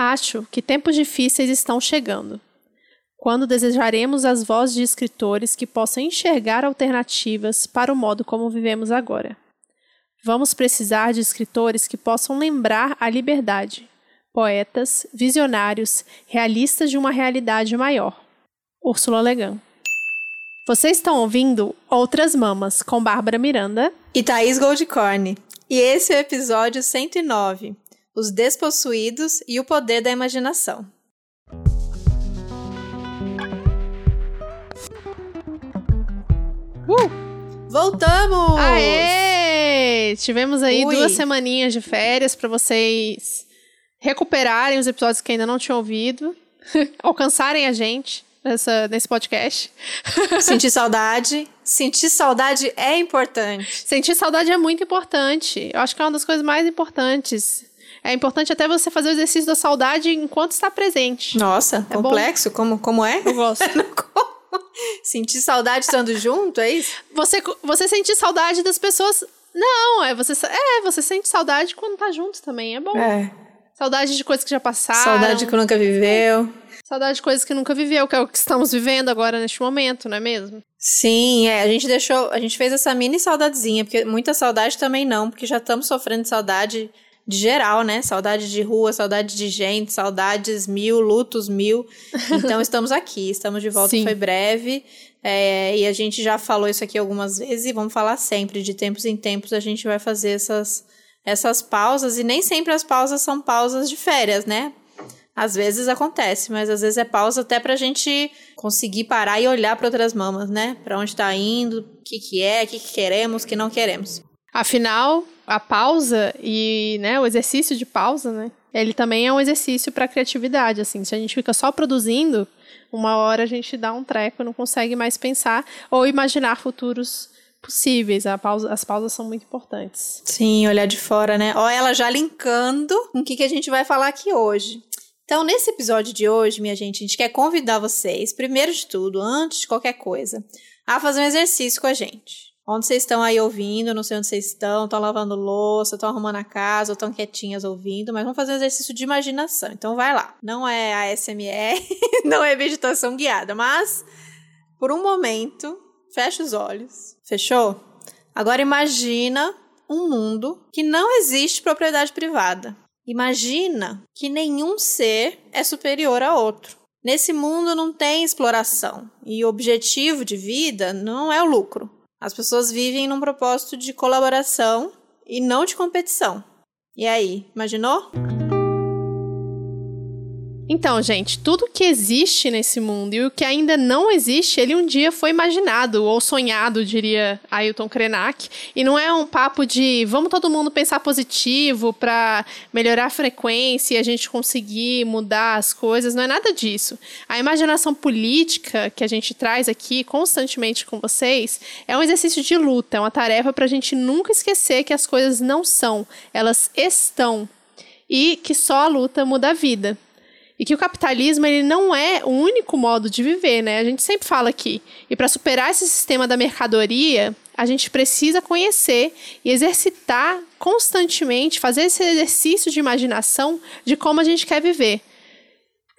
Acho que tempos difíceis estão chegando. Quando desejaremos as vozes de escritores que possam enxergar alternativas para o modo como vivemos agora. Vamos precisar de escritores que possam lembrar a liberdade, poetas, visionários, realistas de uma realidade maior. Úrsula Legan. Vocês estão ouvindo Outras Mamas com Bárbara Miranda e Thaís Goldcorn. E esse é o episódio 109: Os Despossuídos e o Poder da Imaginação. Uh! Voltamos! Aê! Tivemos aí Ui. duas semaninhas de férias para vocês recuperarem os episódios que ainda não tinham ouvido, alcançarem a gente nessa, nesse podcast. Sentir saudade. Sentir saudade é importante. Sentir saudade é muito importante. Eu acho que é uma das coisas mais importantes. É importante até você fazer o exercício da saudade enquanto está presente. Nossa, é complexo. Como, como é? Eu gosto. sentir saudade estando junto, é isso? Você, você sentir saudade das pessoas. Não, é você, é, você sente saudade quando tá junto também, é bom. É. Saudade de coisas que já passaram. Saudade que nunca viveu. Saudade de coisas que nunca viveu, que é o que estamos vivendo agora neste momento, não é mesmo? Sim, é. A gente deixou. A gente fez essa mini saudadezinha, porque muita saudade também não, porque já estamos sofrendo de saudade de geral, né? Saudade de rua, saudade de gente, saudades mil, lutos mil. Então estamos aqui, estamos de volta, Sim. foi breve. É, e a gente já falou isso aqui algumas vezes e vamos falar sempre. De tempos em tempos a gente vai fazer essas, essas pausas, e nem sempre as pausas são pausas de férias, né? Às vezes acontece, mas às vezes é pausa até pra gente conseguir parar e olhar para outras mamas, né? Para onde tá indo, o que que é, o que que queremos, o que não queremos. Afinal, a pausa e, né, o exercício de pausa, né? Ele também é um exercício para criatividade, assim. Se a gente fica só produzindo, uma hora a gente dá um treco, não consegue mais pensar ou imaginar futuros possíveis. Pausa, as pausas são muito importantes. Sim, olhar de fora, né? Ó, ela já linkando com o que, que a gente vai falar aqui hoje. Então, nesse episódio de hoje, minha gente, a gente quer convidar vocês, primeiro de tudo, antes de qualquer coisa, a fazer um exercício com a gente. Onde vocês estão aí ouvindo, não sei onde vocês estão, estão lavando louça, estão arrumando a casa, estão quietinhas ouvindo, mas vamos fazer um exercício de imaginação. Então vai lá. Não é ASMR, não é meditação guiada, mas por um momento, fecha os olhos. Fechou? Agora imagina um mundo que não existe propriedade privada. Imagina que nenhum ser é superior a outro. Nesse mundo não tem exploração e o objetivo de vida não é o lucro. As pessoas vivem num propósito de colaboração e não de competição. E aí, imaginou? Então, gente, tudo que existe nesse mundo e o que ainda não existe, ele um dia foi imaginado ou sonhado, diria Ailton Krenak. E não é um papo de vamos todo mundo pensar positivo para melhorar a frequência e a gente conseguir mudar as coisas, não é nada disso. A imaginação política que a gente traz aqui constantemente com vocês é um exercício de luta, é uma tarefa para a gente nunca esquecer que as coisas não são, elas estão. E que só a luta muda a vida. E que o capitalismo ele não é o único modo de viver, né? A gente sempre fala aqui. E para superar esse sistema da mercadoria, a gente precisa conhecer e exercitar constantemente, fazer esse exercício de imaginação de como a gente quer viver.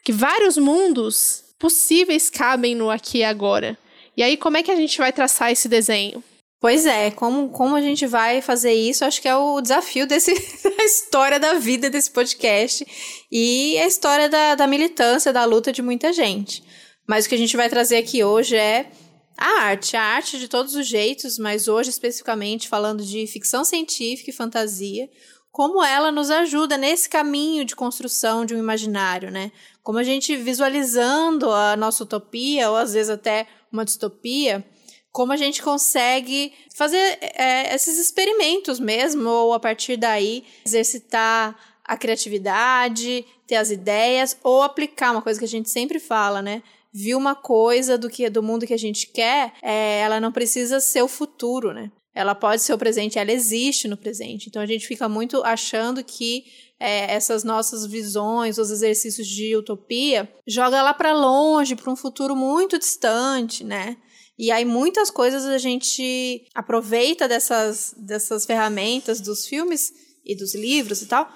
Que vários mundos possíveis cabem no aqui e agora. E aí, como é que a gente vai traçar esse desenho? Pois é, como, como a gente vai fazer isso, acho que é o desafio desse, da história da vida desse podcast e a história da, da militância, da luta de muita gente. Mas o que a gente vai trazer aqui hoje é a arte, a arte de todos os jeitos, mas hoje especificamente falando de ficção científica e fantasia, como ela nos ajuda nesse caminho de construção de um imaginário, né? Como a gente visualizando a nossa utopia, ou às vezes até uma distopia, como a gente consegue fazer é, esses experimentos mesmo, ou a partir daí exercitar a criatividade, ter as ideias, ou aplicar uma coisa que a gente sempre fala, né? Viu uma coisa do que do mundo que a gente quer, é, ela não precisa ser o futuro, né? Ela pode ser o presente, ela existe no presente. Então a gente fica muito achando que é, essas nossas visões, os exercícios de utopia, joga lá para longe, para um futuro muito distante, né? E aí muitas coisas a gente aproveita dessas, dessas ferramentas dos filmes e dos livros e tal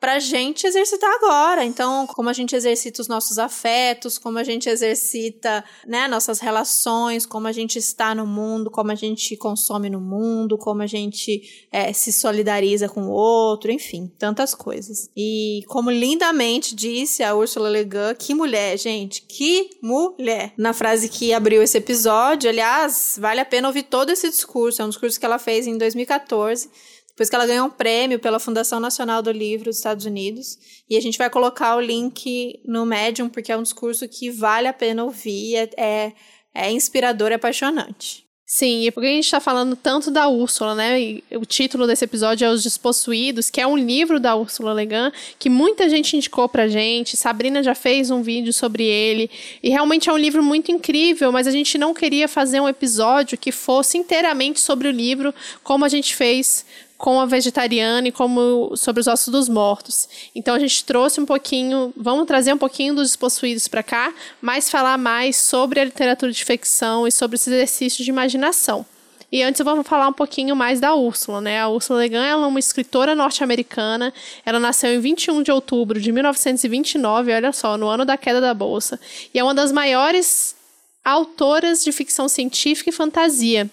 pra gente exercitar agora. Então, como a gente exercita os nossos afetos, como a gente exercita, né, nossas relações, como a gente está no mundo, como a gente consome no mundo, como a gente é, se solidariza com o outro, enfim, tantas coisas. E como lindamente disse a Ursula Le Guin, que mulher, gente, que mulher! Na frase que abriu esse episódio, aliás, vale a pena ouvir todo esse discurso, é um discurso que ela fez em 2014 depois que ela ganhou um prêmio pela Fundação Nacional do Livro dos Estados Unidos. E a gente vai colocar o link no Medium, porque é um discurso que vale a pena ouvir, é, é, é inspirador e apaixonante. Sim, e porque a gente está falando tanto da Úrsula, né? E o título desse episódio é Os Despossuídos, que é um livro da Úrsula Legan, que muita gente indicou pra gente. Sabrina já fez um vídeo sobre ele. E realmente é um livro muito incrível, mas a gente não queria fazer um episódio que fosse inteiramente sobre o livro, como a gente fez com a vegetariana e como sobre os ossos dos mortos. Então a gente trouxe um pouquinho, vamos trazer um pouquinho dos despossuídos para cá, mas falar mais sobre a literatura de ficção e sobre esse exercício de imaginação. E antes eu vou falar um pouquinho mais da Úrsula, né? A Úrsula Le Guin é uma escritora norte-americana. Ela nasceu em 21 de outubro de 1929, olha só, no ano da queda da bolsa. E é uma das maiores autoras de ficção científica e fantasia.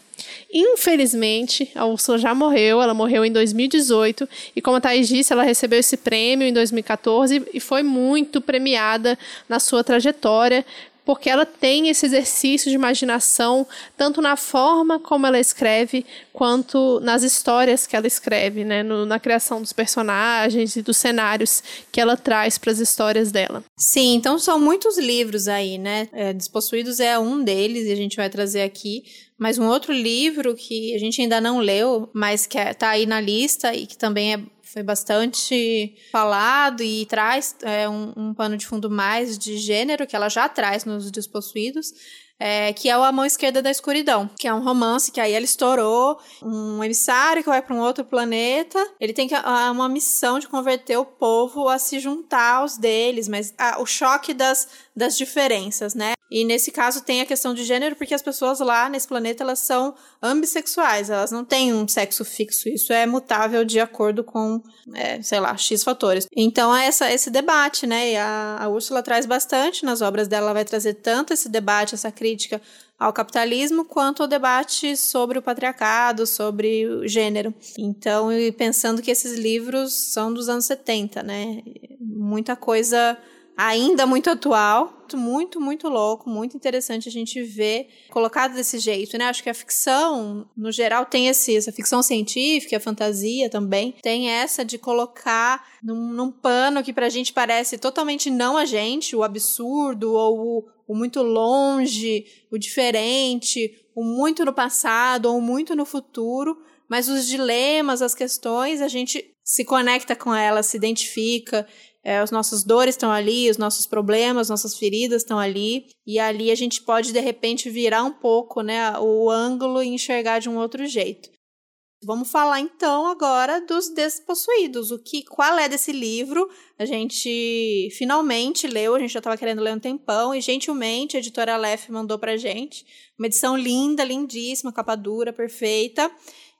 Infelizmente, a Ursula já morreu, ela morreu em 2018, e como a Thaís disse, ela recebeu esse prêmio em 2014 e foi muito premiada na sua trajetória, porque ela tem esse exercício de imaginação, tanto na forma como ela escreve, quanto nas histórias que ela escreve, né? No, na criação dos personagens e dos cenários que ela traz para as histórias dela. Sim, então são muitos livros aí, né? É, Despossuídos é um deles e a gente vai trazer aqui. Mas um outro livro que a gente ainda não leu, mas que está é, aí na lista e que também é, foi bastante falado e traz é, um, um pano de fundo mais de gênero, que ela já traz nos Despossuídos, é, que é o A Mão Esquerda da Escuridão, que é um romance que aí ela estourou, um emissário que vai para um outro planeta, ele tem que, uma missão de converter o povo a se juntar aos deles, mas a, o choque das, das diferenças, né? E nesse caso tem a questão de gênero, porque as pessoas lá nesse planeta elas são ambissexuais, elas não têm um sexo fixo, isso é mutável de acordo com, é, sei lá, X fatores. Então é essa, esse debate, né? E a, a Úrsula traz bastante nas obras dela, ela vai trazer tanto esse debate, essa crítica ao capitalismo, quanto ao debate sobre o patriarcado, sobre o gênero. Então, e pensando que esses livros são dos anos 70, né? Muita coisa ainda muito atual, muito, muito louco, muito interessante a gente ver colocado desse jeito, né? Acho que a ficção, no geral, tem esse, essa ficção científica, a fantasia também, tem essa de colocar num, num pano que pra gente parece totalmente não a gente, o absurdo ou o, o muito longe, o diferente, o muito no passado ou muito no futuro, mas os dilemas, as questões, a gente se conecta com elas, se identifica é, as nossas dores estão ali, os nossos problemas, nossas feridas estão ali, e ali a gente pode de repente virar um pouco, né, o ângulo e enxergar de um outro jeito. Vamos falar então agora dos despossuídos. O que, qual é desse livro? A gente finalmente leu, a gente já estava querendo ler um tempão e gentilmente a editora Aleph mandou pra gente uma edição linda, lindíssima, capa dura, perfeita.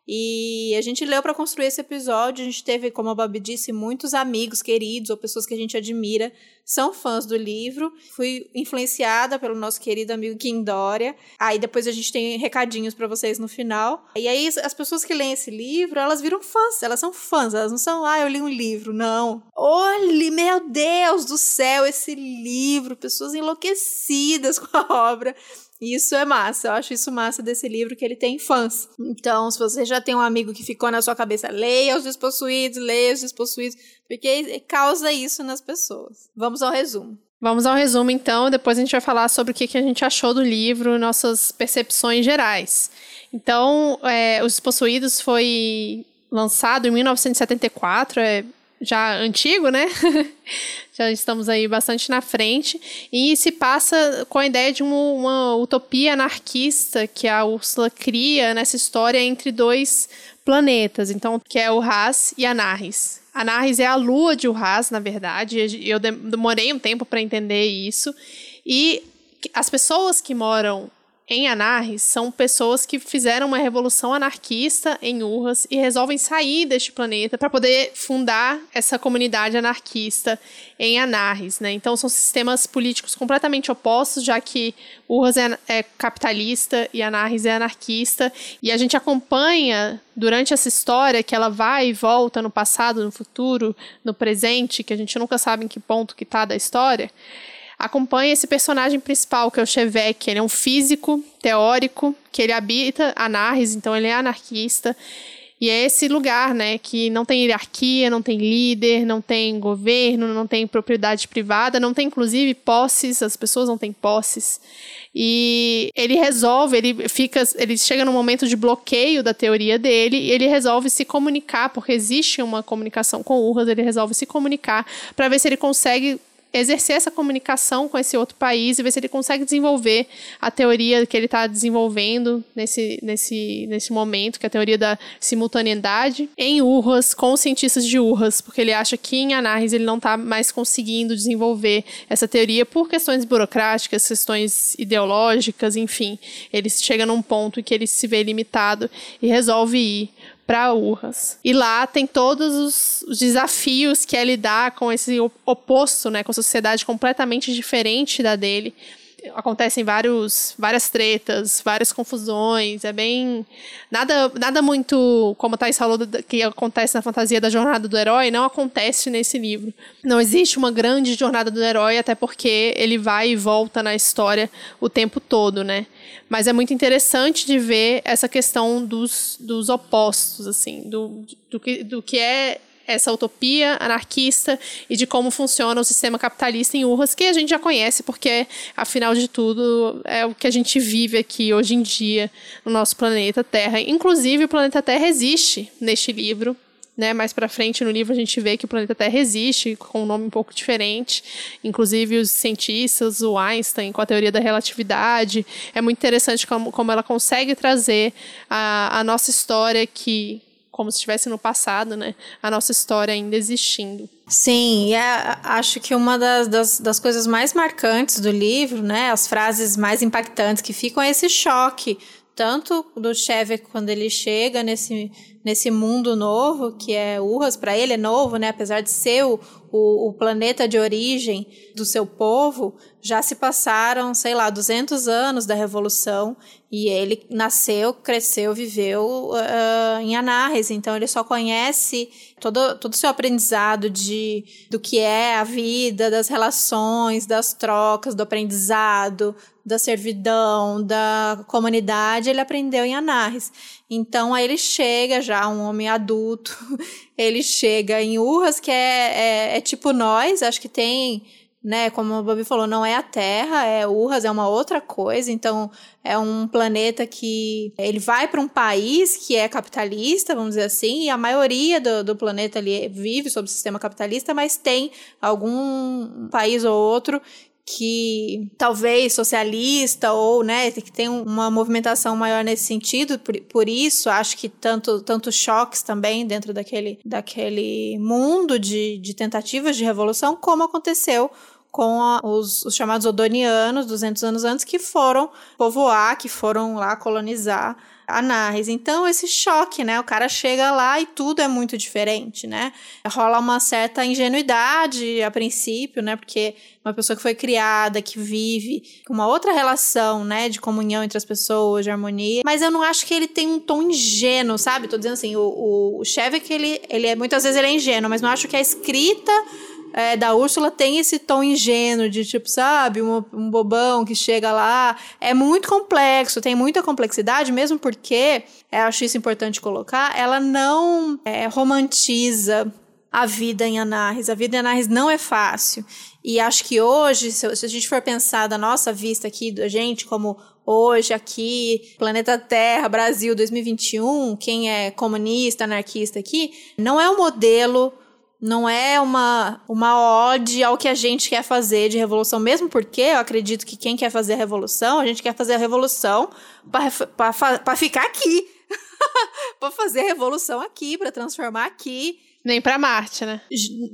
E a gente leu para construir esse episódio. A gente teve, como a Babi disse, muitos amigos queridos ou pessoas que a gente admira são fãs do livro. Fui influenciada pelo nosso querido amigo Kim Dória. Aí depois a gente tem recadinhos para vocês no final. E aí as pessoas que leem esse livro, elas viram fãs. Elas são fãs. Elas não são, ah, eu li um livro. Não. Olhe, meu Deus do céu, esse livro. Pessoas enlouquecidas com a obra. Isso é massa, eu acho isso massa desse livro, que ele tem fãs. Então, se você já tem um amigo que ficou na sua cabeça, leia os despossuídos, leia os despossuídos, porque causa isso nas pessoas. Vamos ao resumo. Vamos ao resumo, então. Depois a gente vai falar sobre o que a gente achou do livro, nossas percepções gerais. Então, é, Os Despossuídos foi lançado em 1974, é já antigo, né? já estamos aí bastante na frente. E se passa com a ideia de uma, uma utopia anarquista que a Úrsula cria nessa história entre dois planetas, então que é o Haas e a Narris. A Narris é a lua de Urraz, na verdade. Eu demorei um tempo para entender isso. E as pessoas que moram em Anarres são pessoas que fizeram uma revolução anarquista em Urras e resolvem sair deste planeta para poder fundar essa comunidade anarquista em Anarres, né? Então são sistemas políticos completamente opostos, já que Urras é, é capitalista e Anarres é anarquista, e a gente acompanha durante essa história que ela vai e volta no passado, no futuro, no presente, que a gente nunca sabe em que ponto que está da história acompanha esse personagem principal, que é o Chevek. Ele é um físico teórico, que ele habita Anarres, então ele é anarquista. E é esse lugar, né, que não tem hierarquia, não tem líder, não tem governo, não tem propriedade privada, não tem inclusive posses, as pessoas não têm posses. E ele resolve, ele fica, ele chega num momento de bloqueio da teoria dele e ele resolve se comunicar, porque existe uma comunicação com urras, ele resolve se comunicar para ver se ele consegue exercer essa comunicação com esse outro país e ver se ele consegue desenvolver a teoria que ele está desenvolvendo nesse, nesse, nesse momento, que é a teoria da simultaneidade, em Urras, com os cientistas de Urras, porque ele acha que em Anarres ele não está mais conseguindo desenvolver essa teoria por questões burocráticas, questões ideológicas, enfim. Ele chega num ponto em que ele se vê limitado e resolve ir para Urras. E lá tem todos os, os, desafios que é lidar com esse oposto, né, com a sociedade completamente diferente da dele acontecem vários, várias tretas, várias confusões. É bem. Nada, nada muito, como a Thais falou, que acontece na fantasia da jornada do herói, não acontece nesse livro. Não existe uma grande jornada do herói, até porque ele vai e volta na história o tempo todo, né? Mas é muito interessante de ver essa questão dos, dos opostos, assim, do, do, que, do que é essa utopia anarquista e de como funciona o sistema capitalista em Urras, que a gente já conhece, porque, afinal de tudo, é o que a gente vive aqui hoje em dia no nosso planeta Terra. Inclusive, o planeta Terra existe neste livro. Né, mais para frente no livro a gente vê que o planeta Terra existe com um nome um pouco diferente, inclusive os cientistas, o Einstein com a teoria da relatividade. É muito interessante como, como ela consegue trazer a, a nossa história que como se estivesse no passado, né? A nossa história ainda existindo. Sim, é, acho que uma das, das, das, coisas mais marcantes do livro, né? As frases mais impactantes que ficam é esse choque, tanto do Chevek quando ele chega nesse, nesse mundo novo, que é Urras, para ele é novo, né? Apesar de ser o, o, o, planeta de origem do seu povo, já se passaram, sei lá, 200 anos da Revolução e ele nasceu, cresceu, viveu uh, em Anarres, então ele só conhece todo, todo o seu aprendizado de, do que é a vida, das relações, das trocas, do aprendizado, da servidão, da comunidade, ele aprendeu em Anarres. Então aí ele chega já, um homem adulto, ele chega em Urras, que é, é, é tipo nós, acho que tem né? Como o Bobby falou, não é a Terra, é Urras, é uma outra coisa. Então, é um planeta que ele vai para um país que é capitalista, vamos dizer assim, e a maioria do, do planeta ali vive sob o sistema capitalista, mas tem algum país ou outro que talvez socialista ou né que tem uma movimentação maior nesse sentido por, por isso acho que tanto tanto choques também dentro daquele daquele mundo de, de tentativas de revolução como aconteceu com a, os, os, chamados odonianos, 200 anos antes, que foram povoar, que foram lá colonizar Anarres. Então, esse choque, né? O cara chega lá e tudo é muito diferente, né? Rola uma certa ingenuidade a princípio, né? Porque uma pessoa que foi criada, que vive com uma outra relação, né? De comunhão entre as pessoas, de harmonia. Mas eu não acho que ele tem um tom ingênuo, sabe? Tô dizendo assim, o, o, o Chevy, ele, ele é, muitas vezes ele é ingênuo, mas não acho que a escrita é, da Úrsula tem esse tom ingênuo de tipo, sabe, um, um bobão que chega lá. É muito complexo, tem muita complexidade, mesmo porque, é, acho isso importante colocar, ela não é, romantiza a vida em Anarres. A vida em Anarres não é fácil. E acho que hoje, se a gente for pensar da nossa vista aqui, da gente, como hoje aqui, planeta Terra, Brasil 2021, quem é comunista, anarquista aqui, não é um modelo não é uma, uma ode ao que a gente quer fazer de revolução, mesmo porque eu acredito que quem quer fazer a revolução, a gente quer fazer a revolução para ficar aqui. para fazer a revolução aqui, para transformar aqui. Nem para Marte, né?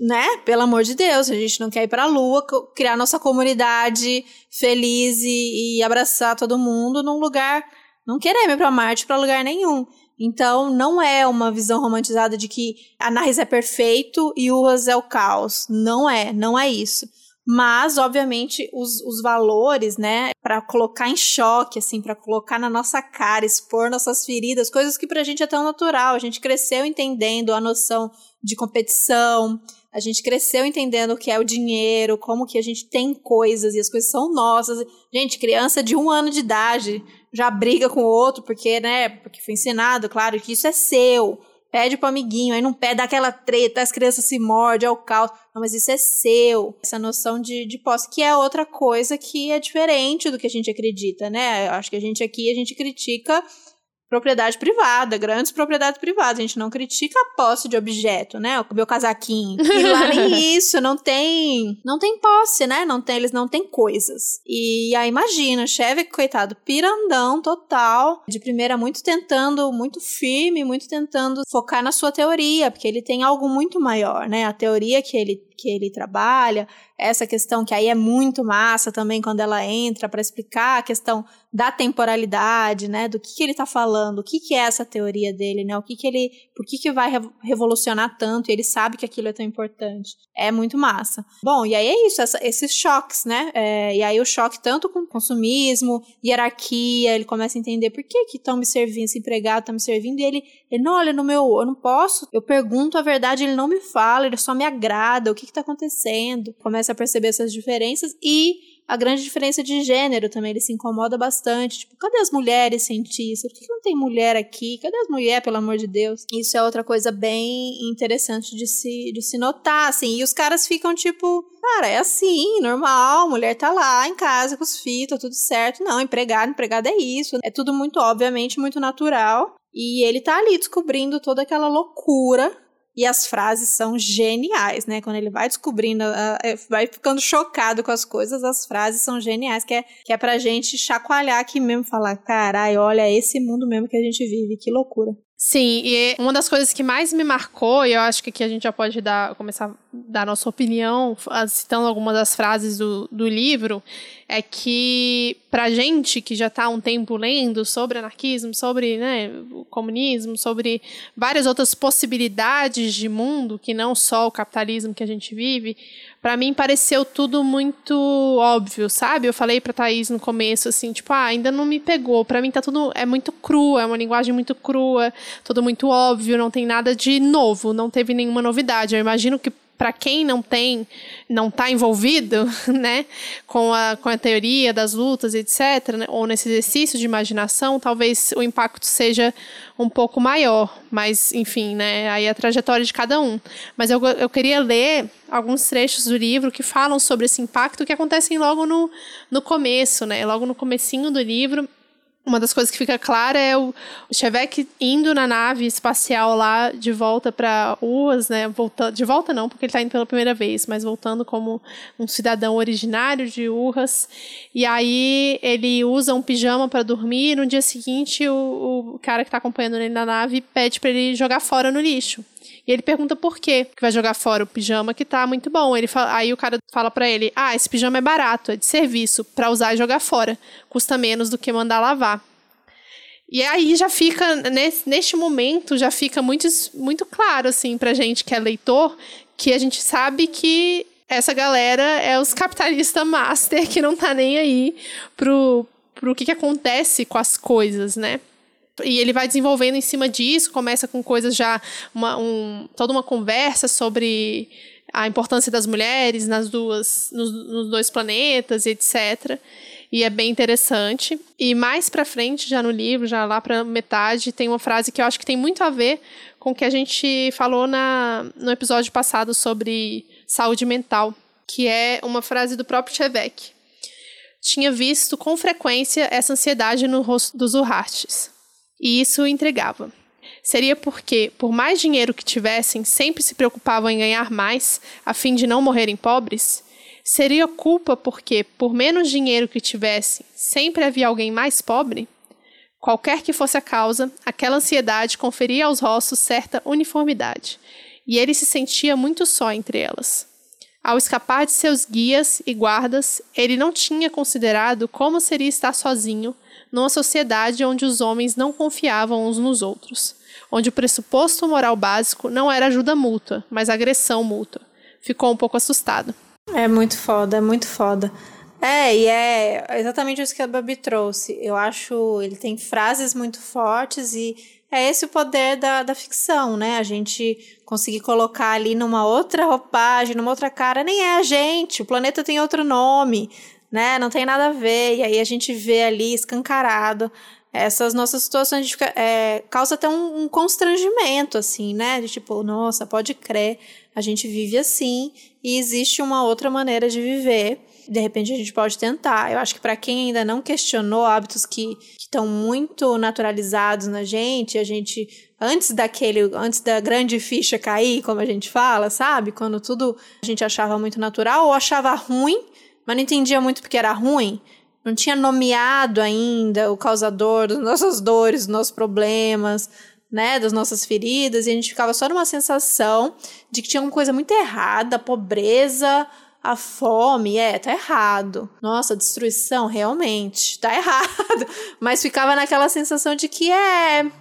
Né? Pelo amor de Deus, a gente não quer ir pra Lua, criar nossa comunidade feliz e, e abraçar todo mundo num lugar. Não queremos ir pra Marte para lugar nenhum. Então, não é uma visão romantizada de que Anarres é perfeito e Urras é o caos. Não é, não é isso. Mas, obviamente, os, os valores, né, para colocar em choque, assim, para colocar na nossa cara, expor nossas feridas, coisas que pra gente é tão natural. A gente cresceu entendendo a noção de competição, a gente cresceu entendendo o que é o dinheiro, como que a gente tem coisas e as coisas são nossas. Gente, criança de um ano de idade já briga com o outro porque, né, porque foi ensinado, claro, que isso é seu pede pro amiguinho, aí não pede, dá aquela treta, as crianças se mordem, é o caos. Não, mas isso é seu. Essa noção de, de posse, que é outra coisa que é diferente do que a gente acredita, né? Acho que a gente aqui, a gente critica propriedade privada, grandes propriedades privadas. A gente não critica a posse de objeto, né? O meu casaquinho. E lá nem isso, não tem, não tem posse, né? Não tem, eles não têm coisas. E aí imagina, Chevy, coitado, pirandão total, de primeira muito tentando, muito firme, muito tentando focar na sua teoria, porque ele tem algo muito maior, né? A teoria que ele que ele trabalha, essa questão que aí é muito massa também quando ela entra para explicar a questão da temporalidade, né, do que, que ele está falando, o que, que é essa teoria dele, né, o que, que ele, por que, que vai revolucionar tanto, e ele sabe que aquilo é tão importante. É muito massa. Bom, e aí é isso, essa, esses choques, né, é, e aí o choque tanto com consumismo, hierarquia, ele começa a entender por que que estão me servindo, esse empregado está me servindo, e ele, ele, não, olha, no meu, eu não posso, eu pergunto a verdade, ele não me fala, ele só me agrada, o que está acontecendo? Começa a perceber essas diferenças e a grande diferença de gênero também, ele se incomoda bastante. Tipo, cadê as mulheres cientistas? Por que não tem mulher aqui? Cadê as mulheres, pelo amor de Deus? Isso é outra coisa bem interessante de se, de se notar, assim. E os caras ficam tipo, cara, é assim, normal, mulher tá lá em casa com os filhos, tá tudo certo. Não, empregado, empregado é isso. É tudo muito, obviamente, muito natural. E ele tá ali descobrindo toda aquela loucura e as frases são geniais, né? Quando ele vai descobrindo, é, vai ficando chocado com as coisas, as frases são geniais, que é, que é pra gente chacoalhar aqui mesmo, falar, carai, olha, esse mundo mesmo que a gente vive, que loucura. Sim, e uma das coisas que mais me marcou, e eu acho que aqui a gente já pode dar, começar a dar nossa opinião, citando algumas das frases do, do livro, é que pra gente que já está há um tempo lendo sobre anarquismo, sobre né, o comunismo, sobre várias outras possibilidades de mundo, que não só o capitalismo que a gente vive, para mim pareceu tudo muito óbvio, sabe? Eu falei pra Thaís no começo, assim, tipo, ah, ainda não me pegou. Para mim tá tudo, é muito cru, é uma linguagem muito crua, tudo muito óbvio, não tem nada de novo, não teve nenhuma novidade. Eu imagino que para quem não tem, não está envolvido, né, com a, com a teoria das lutas, etc., né, ou nesse exercício de imaginação, talvez o impacto seja um pouco maior. Mas, enfim, né, aí a trajetória de cada um. Mas eu, eu queria ler alguns trechos do livro que falam sobre esse impacto que acontecem logo no, no começo, né, logo no comecinho do livro uma das coisas que fica clara é o, Chevek indo na nave espacial lá de volta para Uas, né? Voltando, de volta não, porque ele está indo pela primeira vez, mas voltando como um cidadão originário de Urras. E aí ele usa um pijama para dormir. E no dia seguinte, o, o cara que está acompanhando ele na nave pede para ele jogar fora no lixo. E ele pergunta por quê que vai jogar fora o pijama que tá muito bom. Ele fala, aí o cara fala para ele: "Ah, esse pijama é barato, é de serviço, para usar e jogar fora. Custa menos do que mandar lavar". E aí já fica, nesse, neste momento, já fica muito, muito claro, assim, pra gente que é leitor, que a gente sabe que essa galera é os capitalistas master que não tá nem aí pro, pro que, que acontece com as coisas, né? E ele vai desenvolvendo em cima disso, começa com coisas já, uma, um, toda uma conversa sobre a importância das mulheres nas duas, nos, nos dois planetas, etc. E é bem interessante. E mais para frente, já no livro, já lá para metade, tem uma frase que eu acho que tem muito a ver com o que a gente falou na, no episódio passado sobre saúde mental, que é uma frase do próprio Chevek. Tinha visto com frequência essa ansiedade no rosto dos Urartes e isso entregava. Seria porque, por mais dinheiro que tivessem, sempre se preocupavam em ganhar mais, a fim de não morrerem pobres? Seria culpa porque, por menos dinheiro que tivessem, sempre havia alguém mais pobre? Qualquer que fosse a causa, aquela ansiedade conferia aos rostos certa uniformidade. e ele se sentia muito só entre elas. Ao escapar de seus guias e guardas, ele não tinha considerado como seria estar sozinho numa sociedade onde os homens não confiavam uns nos outros, onde o pressuposto moral básico não era ajuda mútua, mas agressão mútua. Ficou um pouco assustado. É muito foda, é muito foda. É, e é exatamente isso que a Babi trouxe. Eu acho ele tem frases muito fortes e é esse o poder da, da ficção, né? A gente conseguir colocar ali numa outra roupagem, numa outra cara, nem é a gente, o planeta tem outro nome, né? Não tem nada a ver. E aí a gente vê ali escancarado essas nossas situações, a fica, é, causa até um, um, constrangimento, assim, né? De tipo, nossa, pode crer, a gente vive assim e existe uma outra maneira de viver. De repente a gente pode tentar. Eu acho que para quem ainda não questionou hábitos que estão muito naturalizados na gente, a gente antes daquele, antes da grande ficha cair, como a gente fala, sabe? Quando tudo a gente achava muito natural ou achava ruim, mas não entendia muito porque era ruim não tinha nomeado ainda o causador das nossas dores, dos nossos problemas, né, das nossas feridas, e a gente ficava só numa sensação de que tinha uma coisa muito errada, a pobreza, a fome, é, tá errado. Nossa, destruição, realmente, tá errado. Mas ficava naquela sensação de que é.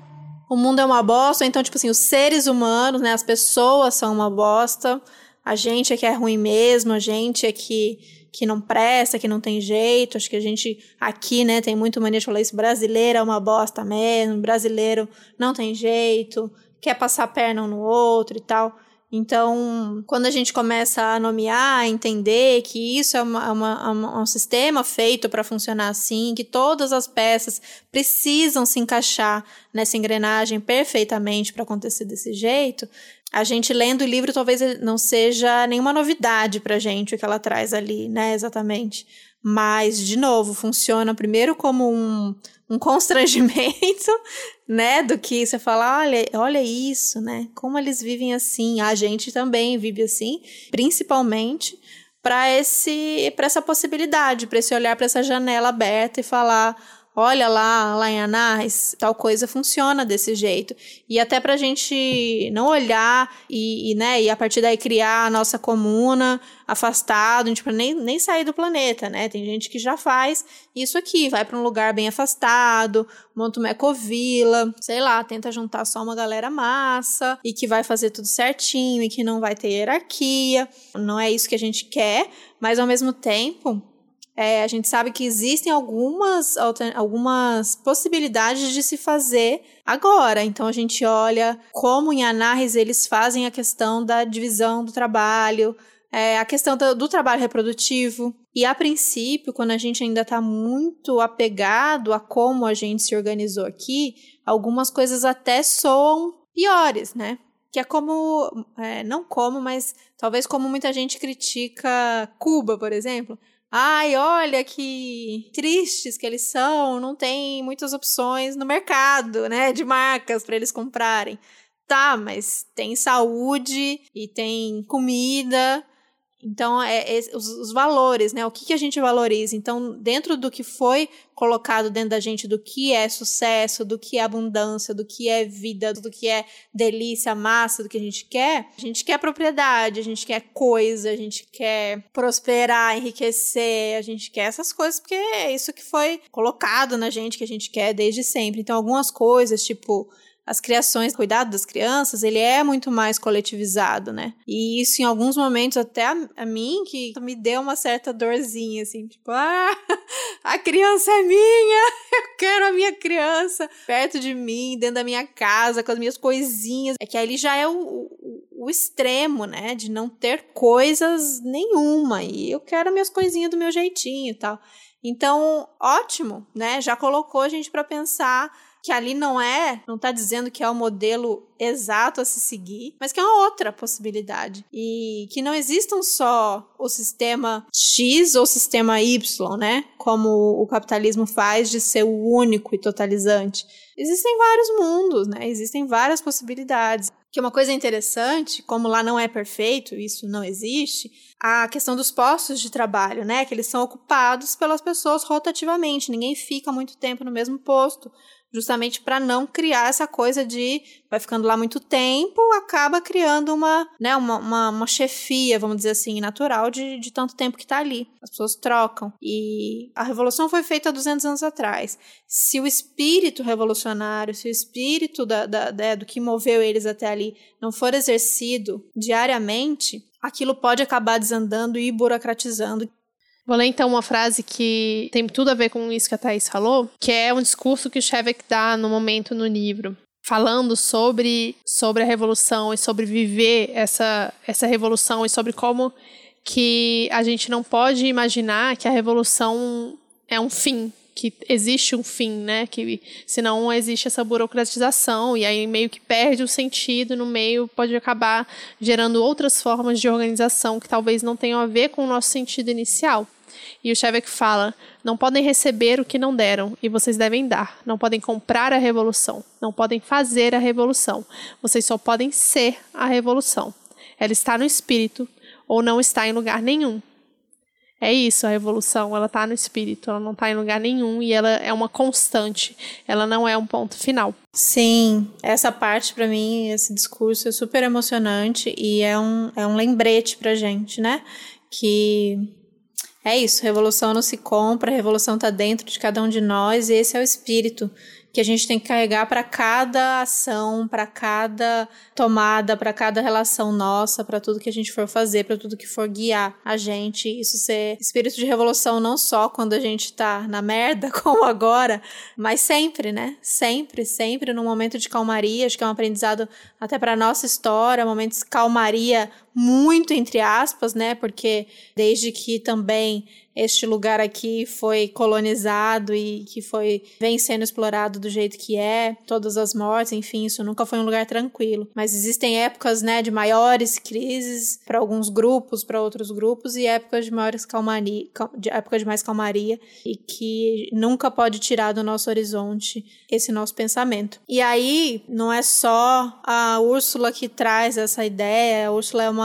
O mundo é uma bosta, então, tipo assim, os seres humanos, né, as pessoas são uma bosta, a gente é que é ruim mesmo, a gente é que que não presta, que não tem jeito. Acho que a gente aqui, né, tem muito mania de falar isso. Brasileiro é uma bosta mesmo, brasileiro não tem jeito, quer passar a perna um no outro e tal. Então, quando a gente começa a nomear, a entender que isso é uma, uma, uma um sistema feito para funcionar assim, que todas as peças precisam se encaixar nessa engrenagem perfeitamente para acontecer desse jeito, a gente lendo o livro talvez não seja nenhuma novidade pra gente o que ela traz ali, né, exatamente. Mas, de novo, funciona primeiro como um, um constrangimento, né, do que você fala, olha, olha isso, né, como eles vivem assim, a gente também vive assim, principalmente para esse para essa possibilidade, para esse olhar para essa janela aberta e falar, olha lá, lá em Anais, tal coisa funciona desse jeito. E até pra gente não olhar e, e, né, e a partir daí criar a nossa comuna afastado, a gente nem, nem sair do planeta, né? Tem gente que já faz isso aqui, vai para um lugar bem afastado, monta uma ecovila, sei lá, tenta juntar só uma galera massa e que vai fazer tudo certinho e que não vai ter hierarquia. Não é isso que a gente quer, mas ao mesmo tempo, é, a gente sabe que existem algumas, algumas possibilidades de se fazer agora. Então a gente olha como em Anarres eles fazem a questão da divisão do trabalho, é, a questão do, do, trabalho reprodutivo. E a princípio, quando a gente ainda está muito apegado a como a gente se organizou aqui, algumas coisas até soam piores, né? Que é como, é, não como, mas talvez como muita gente critica Cuba, por exemplo. Ai, olha que tristes que eles são, não tem muitas opções no mercado, né, de marcas para eles comprarem. Tá, mas tem saúde e tem comida então, é, é os, os, valores, né? O que, que a gente valoriza? Então, dentro do que foi colocado dentro da gente, do que é sucesso, do que é abundância, do que é vida, do que é delícia, massa, do que a gente quer, a gente quer propriedade, a gente quer coisa, a gente quer prosperar, enriquecer, a gente quer essas coisas, porque é isso que foi colocado na gente, que a gente quer desde sempre. Então, algumas coisas, tipo as criações, cuidado das crianças, ele é muito mais coletivizado, né? E isso em alguns momentos até a, a, mim que me deu uma certa dorzinha assim, tipo, ah, a criança é minha, eu quero a minha criança perto de mim, dentro da minha casa, com as minhas coisinhas. É que ali já é o, o, o extremo, né, de não ter coisas nenhuma e eu quero minhas coisinhas do meu jeitinho e tal. Então, ótimo, né? Já colocou a gente para pensar que ali não é, não está dizendo que é o modelo exato a se seguir, mas que é uma outra possibilidade. E que não existam só o sistema X ou o sistema Y, né? Como o capitalismo faz de ser o único e totalizante. Existem vários mundos, né? Existem várias possibilidades. Que uma coisa interessante, como lá não é perfeito, isso não existe, a questão dos postos de trabalho, né? Que eles são ocupados pelas pessoas rotativamente, ninguém fica muito tempo no mesmo posto justamente para não criar essa coisa de vai ficando lá muito tempo, acaba criando uma, né, uma, uma, uma chefia, vamos dizer assim, natural de, de tanto tempo que está ali. As pessoas trocam. E a revolução foi feita há 200 anos atrás. Se o espírito revolucionário, se o espírito da, da, da, do que moveu eles até ali não for exercido diariamente, aquilo pode acabar desandando e burocratizando Vou ler então uma frase que tem tudo a ver com isso que a Thaís falou, que é um discurso que o Shevek dá no momento no livro, falando sobre, sobre a revolução e sobre viver essa, essa revolução e sobre como que a gente não pode imaginar que a revolução é um fim, que existe um fim, né? Que senão existe essa burocratização e aí meio que perde o sentido no meio, pode acabar gerando outras formas de organização que talvez não tenham a ver com o nosso sentido inicial. E o Shevek fala: não podem receber o que não deram, e vocês devem dar. Não podem comprar a revolução. Não podem fazer a revolução. Vocês só podem ser a revolução. Ela está no espírito ou não está em lugar nenhum. É isso, a revolução, ela está no espírito, ela não está em lugar nenhum e ela é uma constante, ela não é um ponto final. Sim, essa parte para mim, esse discurso é super emocionante e é um, é um lembrete pra gente, né? Que é isso, revolução não se compra, revolução está dentro de cada um de nós e esse é o espírito que a gente tem que carregar para cada ação, para cada tomada, para cada relação nossa, para tudo que a gente for fazer, para tudo que for guiar a gente. Isso ser espírito de revolução não só quando a gente tá na merda, como agora, mas sempre, né? Sempre, sempre no momento de calmaria, acho que é um aprendizado até para nossa história, momentos de calmaria muito entre aspas, né? Porque desde que também este lugar aqui foi colonizado e que foi vem sendo explorado do jeito que é, todas as mortes, enfim, isso nunca foi um lugar tranquilo. Mas existem épocas, né, de maiores crises para alguns grupos, para outros grupos e épocas de maiores calmaria, de épocas de mais calmaria e que nunca pode tirar do nosso horizonte esse nosso pensamento. E aí não é só a Úrsula que traz essa ideia, a Úrsula é uma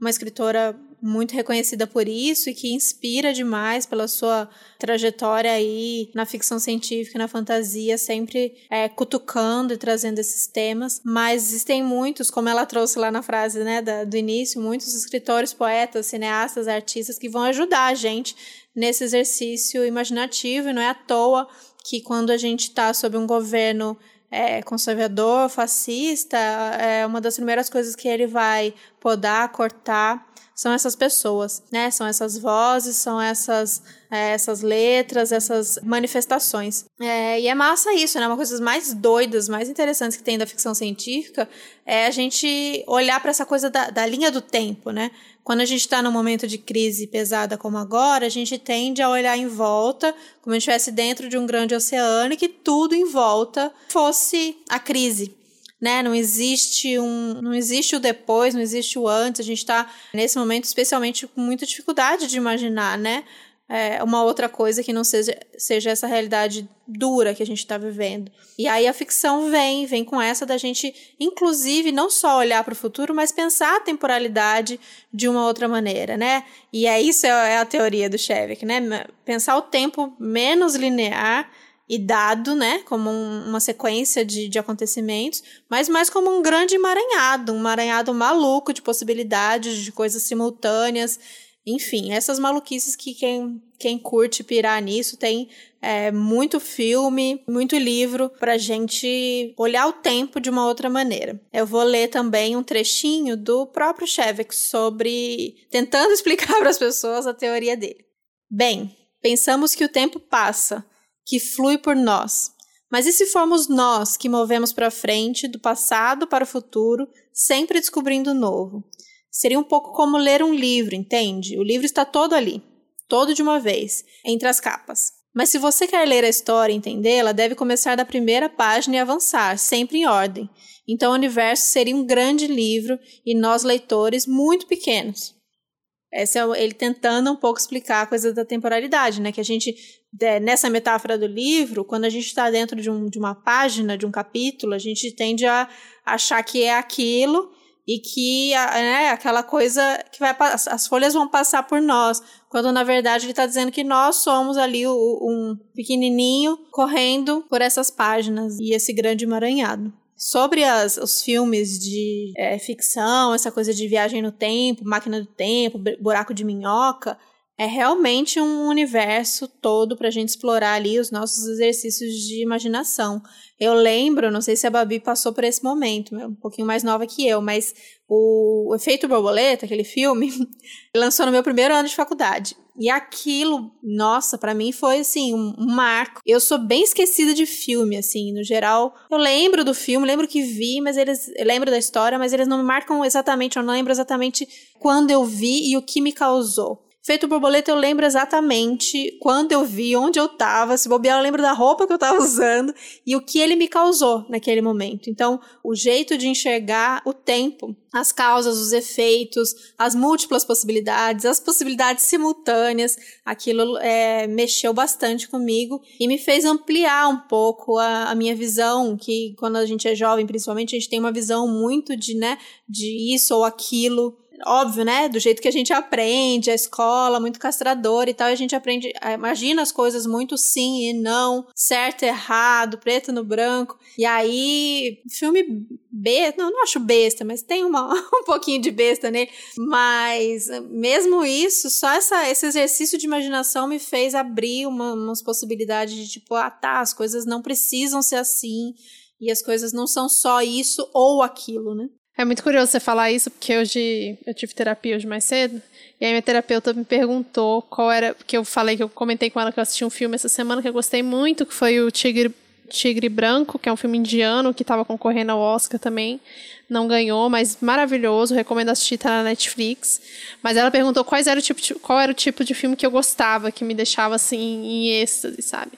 uma escritora muito reconhecida por isso e que inspira demais pela sua trajetória aí na ficção científica na fantasia, sempre é, cutucando e trazendo esses temas. Mas existem muitos, como ela trouxe lá na frase né, da, do início, muitos escritores, poetas, cineastas, artistas que vão ajudar a gente nesse exercício imaginativo e não é à toa que quando a gente está sob um governo é, conservador, fascista, é uma das primeiras coisas que ele vai podar, cortar são essas pessoas, né? São essas vozes, são essas, é, essas letras, essas manifestações. É, e é massa isso, né? Uma das coisas mais doidas, mais interessantes que tem da ficção científica é a gente olhar para essa coisa da, da linha do tempo, né? Quando a gente está num momento de crise pesada como agora, a gente tende a olhar em volta, como se estivesse dentro de um grande oceano e que tudo em volta fosse a crise né? Não existe um, não existe o depois, não existe o antes. A gente está nesse momento especialmente com muita dificuldade de imaginar, né? É, uma outra coisa que não seja, seja essa realidade dura que a gente está vivendo. E aí a ficção vem, vem com essa da gente, inclusive, não só olhar para o futuro, mas pensar a temporalidade de uma outra maneira, né? E é isso é a teoria do Shevek, né? Pensar o tempo menos linear e dado, né, como um, uma sequência de, de acontecimentos, mas mais como um grande emaranhado, um emaranhado maluco de possibilidades, de coisas simultâneas, enfim, essas maluquices que quem, quem curte pirar nisso tem é, muito filme, muito livro pra gente olhar o tempo de uma outra maneira. Eu vou ler também um trechinho do próprio Shevek sobre tentando explicar para as pessoas a teoria dele. Bem, pensamos que o tempo passa, que flui por nós. Mas e se formos nós que movemos para frente, do passado para o futuro, sempre descobrindo o novo? Seria um pouco como ler um livro, entende? O livro está todo ali, todo de uma vez, entre as capas. Mas se você quer ler a história e entendê-la, deve começar da primeira página e avançar, sempre em ordem. Então o universo seria um grande livro e nós, leitores, muito pequenos. Esse é ele tentando um pouco explicar a coisa da temporalidade, né? Que a gente, nessa metáfora do livro, quando a gente está dentro de, um, de uma página, de um capítulo, a gente tende a achar que é aquilo e que né, aquela coisa que vai as folhas vão passar por nós, quando na verdade ele está dizendo que nós somos ali um pequenininho correndo por essas páginas e esse grande emaranhado. Sobre as, os filmes de é, ficção, essa coisa de viagem no tempo, máquina do tempo, buraco de minhoca, é realmente um universo todo para a gente explorar ali os nossos exercícios de imaginação. Eu lembro, não sei se a Babi passou por esse momento, um pouquinho mais nova que eu, mas o Efeito Borboleta, aquele filme, lançou no meu primeiro ano de faculdade. E aquilo, nossa, para mim foi assim, um, marco. Eu sou bem esquecida de filme, assim, no geral. Eu lembro do filme, lembro que vi, mas eles. Lembro da história, mas eles não me marcam exatamente, eu não lembro exatamente quando eu vi e o que me causou. Feito borboleta, eu lembro exatamente quando eu vi, onde eu tava, se bobear, eu lembro da roupa que eu tava usando e o que ele me causou naquele momento. Então, o jeito de enxergar o tempo, as causas, os efeitos, as múltiplas possibilidades, as possibilidades simultâneas, aquilo é, mexeu bastante comigo e me fez ampliar um pouco a, a minha visão, que quando a gente é jovem, principalmente, a gente tem uma visão muito de, né, de isso ou aquilo, óbvio, né? Do jeito que a gente aprende, a escola muito castradora e tal, a gente aprende, imagina as coisas muito sim e não, certo errado, preto no branco. E aí, filme besta, não, não acho besta, mas tem uma, um pouquinho de besta nele. Mas mesmo isso, só essa, esse exercício de imaginação me fez abrir uma, umas possibilidades de tipo, ah tá, as coisas não precisam ser assim. E as coisas não são só isso ou aquilo, né? É muito curioso você falar isso, porque hoje eu tive terapia hoje mais cedo, e aí minha terapeuta me perguntou qual era, porque eu falei que eu comentei com ela que eu assisti um filme essa semana que eu gostei muito, que foi o Tigre, Tigre Branco, que é um filme indiano que estava concorrendo ao Oscar também. Não ganhou, mas maravilhoso, recomendo assistir, tá na Netflix. Mas ela perguntou quais era o tipo qual era o tipo de filme que eu gostava, que me deixava assim em êxtase, sabe?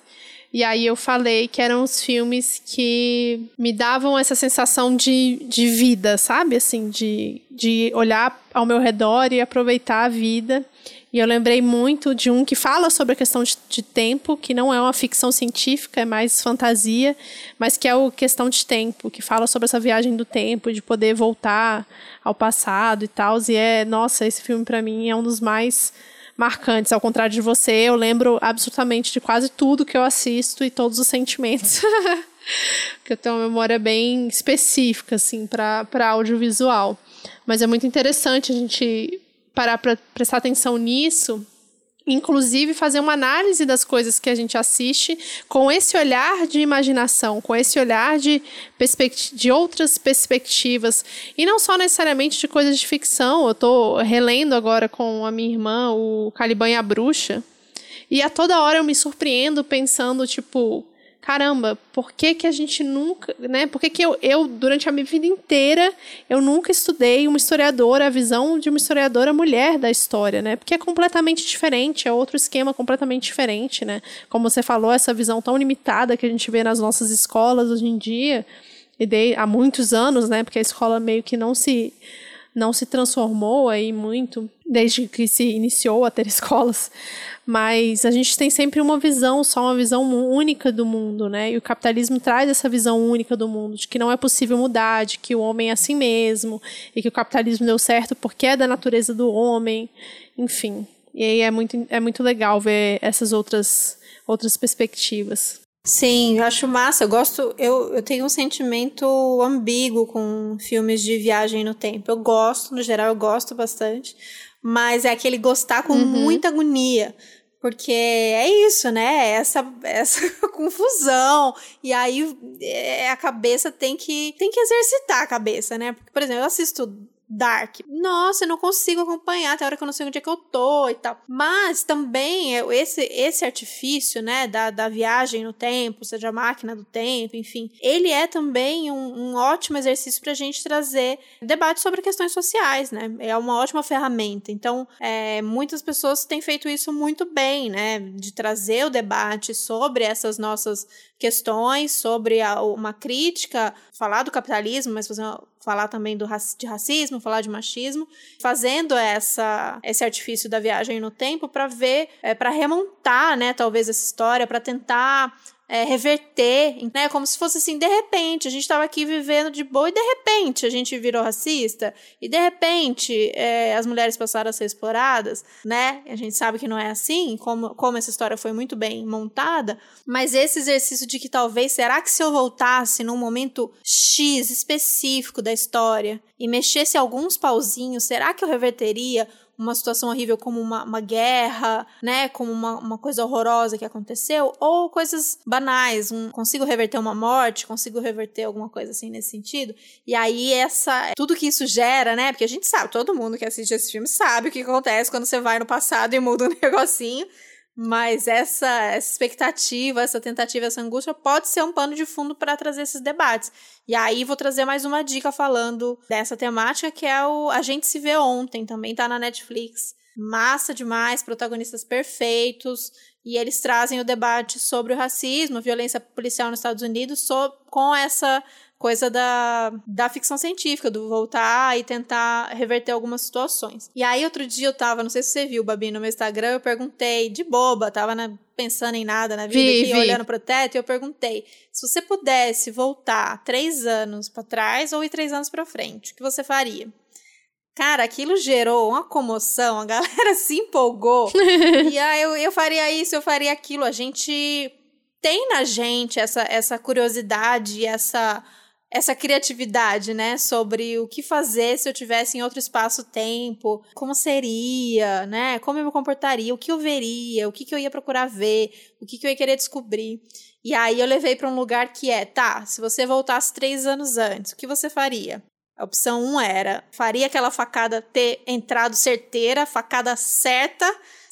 E aí eu falei que eram os filmes que me davam essa sensação de, de vida, sabe? Assim, de, de olhar ao meu redor e aproveitar a vida. E eu lembrei muito de um que fala sobre a questão de, de, tempo, que não é uma ficção científica, é mais fantasia, mas que é o questão de tempo, que fala sobre essa viagem do tempo, de poder voltar ao passado e tal. E é, nossa, esse filme para mim é um dos mais marcantes. Ao contrário de você, eu lembro absolutamente de quase tudo que eu assisto e todos os sentimentos. Porque eu tenho uma memória bem específica, assim, para audiovisual. Mas é muito interessante a gente parar para prestar atenção nisso inclusive fazer uma análise das coisas que a gente assiste com esse olhar de imaginação, com esse olhar de, de outras perspectivas e não só necessariamente de coisas de ficção. Eu estou relendo agora com a minha irmã o Caliban e a Bruxa e a toda hora eu me surpreendo pensando tipo caramba, por que, que a gente nunca, né? Por que, que eu, eu, durante a minha vida inteira, eu nunca estudei uma historiadora, a visão de uma historiadora mulher da história, né? Porque é completamente diferente, é outro esquema completamente diferente, né? Como você falou, essa visão tão limitada que a gente vê nas nossas escolas hoje em dia, e de, há muitos anos, né? Porque a escola meio que não se não se transformou aí muito desde que se iniciou a ter escolas, mas a gente tem sempre uma visão, só uma visão única do mundo, né? E o capitalismo traz essa visão única do mundo, de que não é possível mudar, de que o homem é assim mesmo, e que o capitalismo deu certo porque é da natureza do homem, enfim. E aí é muito, é muito legal ver essas outras, outras perspectivas. Sim, eu acho massa. Eu gosto. Eu, eu tenho um sentimento ambíguo com filmes de viagem no tempo. Eu gosto, no geral, eu gosto bastante. Mas é aquele gostar com uhum. muita agonia. Porque é isso, né? Essa, essa confusão. E aí é, a cabeça tem que, tem que exercitar a cabeça, né? Porque, por exemplo, eu assisto Dark. Nossa, eu não consigo acompanhar, tem hora que eu não sei onde é que eu tô e tal. Mas também é esse, esse artifício, né, da, da viagem no tempo, seja a máquina do tempo, enfim, ele é também um, um ótimo exercício pra gente trazer debate sobre questões sociais, né? É uma ótima ferramenta. Então, é, muitas pessoas têm feito isso muito bem, né? De trazer o debate sobre essas nossas questões, sobre a, uma crítica, falar do capitalismo, mas fazer uma, falar também do, de racismo, falar de machismo, fazendo essa, esse artifício da viagem no tempo para ver, é, para remontar, né, talvez essa história, para tentar é, reverter, né? Como se fosse assim, de repente, a gente estava aqui vivendo de boa e de repente a gente virou racista e de repente é, as mulheres passaram a ser exploradas, né? A gente sabe que não é assim, como, como essa história foi muito bem montada, mas esse exercício de que talvez, será que se eu voltasse num momento X específico da história e mexesse alguns pauzinhos, será que eu reverteria uma situação horrível como uma, uma guerra, né? Como uma, uma coisa horrorosa que aconteceu, ou coisas banais, um, consigo reverter uma morte, consigo reverter alguma coisa assim nesse sentido. E aí, essa. Tudo que isso gera, né? Porque a gente sabe, todo mundo que assiste esse filme sabe o que acontece quando você vai no passado e muda um negocinho. Mas essa, essa expectativa, essa tentativa, essa angústia pode ser um pano de fundo para trazer esses debates. E aí vou trazer mais uma dica falando dessa temática, que é o A Gente Se Vê Ontem, também tá na Netflix. Massa demais, protagonistas perfeitos, e eles trazem o debate sobre o racismo, violência policial nos Estados Unidos, so, com essa coisa da, da ficção científica, do voltar e tentar reverter algumas situações. E aí, outro dia eu tava, não sei se você viu, Babi, no meu Instagram, eu perguntei, de boba, tava na, pensando em nada na vida, vi, aqui, vi. olhando pro teto, e eu perguntei, se você pudesse voltar três anos para trás ou ir três anos para frente, o que você faria? Cara, aquilo gerou uma comoção, a galera se empolgou. e aí eu, eu faria isso, eu faria aquilo. A gente tem na gente essa, essa curiosidade, essa essa criatividade, né, sobre o que fazer se eu tivesse em outro espaço-tempo, como seria, né, como eu me comportaria, o que eu veria, o que, que eu ia procurar ver, o que, que eu ia querer descobrir. E aí eu levei para um lugar que é, tá, se você voltasse três anos antes, o que você faria? A opção 1 um era: faria aquela facada ter entrado certeira, facada certa,